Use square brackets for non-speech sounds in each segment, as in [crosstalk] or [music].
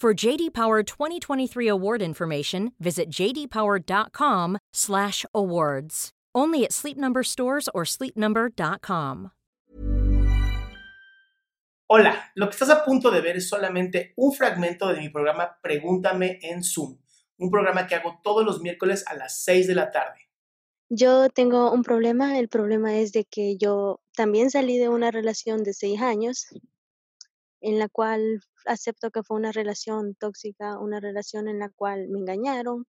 For JD Power 2023 award information, visit jdpower.com/awards. Only at Sleep Number stores or sleepnumber.com. Hola, lo que estás a punto de ver es solamente un fragmento de mi programa Pregúntame en Zoom, un programa que hago todos los miércoles a las 6 de la tarde. Yo tengo un problema, el problema es de que yo también salí de una relación de seis años en la cual acepto que fue una relación tóxica, una relación en la cual me engañaron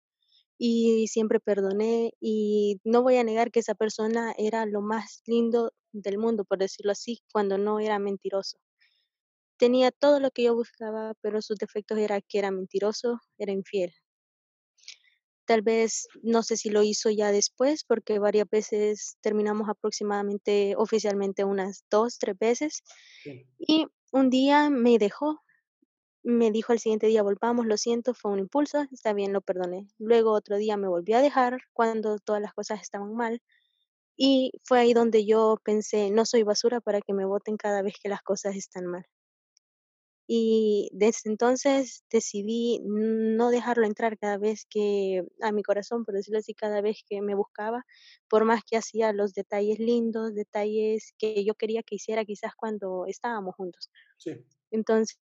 y siempre perdoné y no voy a negar que esa persona era lo más lindo del mundo, por decirlo así, cuando no era mentiroso. Tenía todo lo que yo buscaba, pero sus defectos era que era mentiroso, era infiel. Tal vez, no sé si lo hizo ya después, porque varias veces terminamos aproximadamente oficialmente unas dos, tres veces. Sí. Y un día me dejó, me dijo al siguiente día, volvamos, lo siento, fue un impulso, está bien, lo perdoné. Luego otro día me volvió a dejar cuando todas las cosas estaban mal. Y fue ahí donde yo pensé, no soy basura para que me voten cada vez que las cosas están mal. Y desde entonces decidí no dejarlo entrar cada vez que, a mi corazón, por decirlo así, cada vez que me buscaba, por más que hacía los detalles lindos, detalles que yo quería que hiciera quizás cuando estábamos juntos. Sí. Entonces,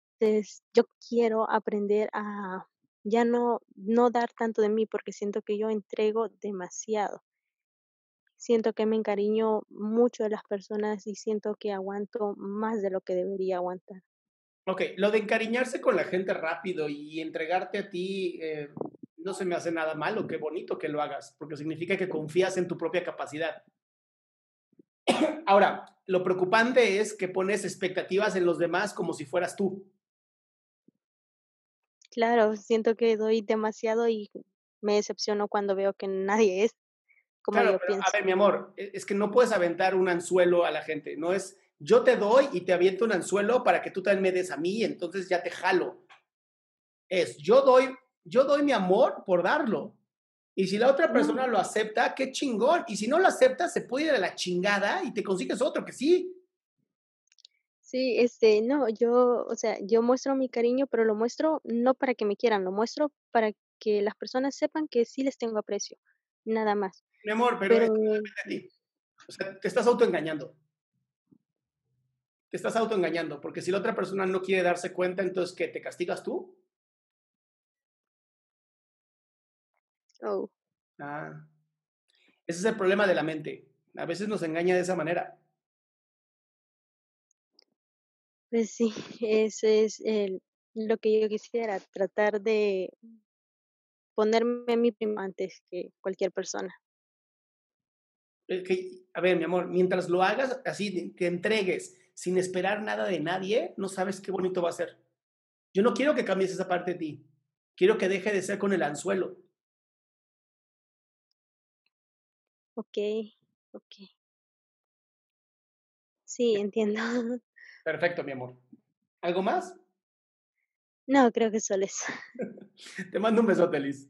yo quiero aprender a ya no, no dar tanto de mí porque siento que yo entrego demasiado. Siento que me encariño mucho de las personas y siento que aguanto más de lo que debería aguantar. Ok, lo de encariñarse con la gente rápido y entregarte a ti eh, no se me hace nada malo, qué bonito que lo hagas, porque significa que confías en tu propia capacidad. [coughs] Ahora, lo preocupante es que pones expectativas en los demás como si fueras tú. Claro, siento que doy demasiado y me decepciono cuando veo que nadie es como Claro, yo pero, pienso. a ver, mi amor, e- es que no puedes aventar un anzuelo a la gente, no es yo te doy y te aviento un anzuelo para que tú también me des a mí entonces ya te jalo. Es yo doy, yo doy mi amor por darlo. Y si la otra persona lo acepta, qué chingón. Y si no lo acepta, se puede ir a la chingada y te consigues otro que sí. Sí, este, no, yo, o sea, yo muestro mi cariño, pero lo muestro no para que me quieran, lo muestro para que las personas sepan que sí les tengo aprecio, nada más. Mi amor, pero, Pero esto no depende de ti. O sea, te estás autoengañando. Te estás autoengañando, porque si la otra persona no quiere darse cuenta, entonces ¿qué? ¿Te castigas tú? oh, Ah. Ese es el problema de la mente. A veces nos engaña de esa manera. pues sí, ese es el, lo que yo quisiera, tratar de ponerme a mí primero antes que cualquier persona. Es que, a ver, mi amor, mientras lo hagas así, te entregues sin esperar nada de nadie, no sabes qué bonito va a ser. Yo no quiero que cambies esa parte de ti. Quiero que deje de ser con el anzuelo. Ok, ok. Sí, entiendo. [laughs] Perfecto, mi amor. ¿Algo más? No, creo que solo eso. [laughs] Te mando un besote, Liz.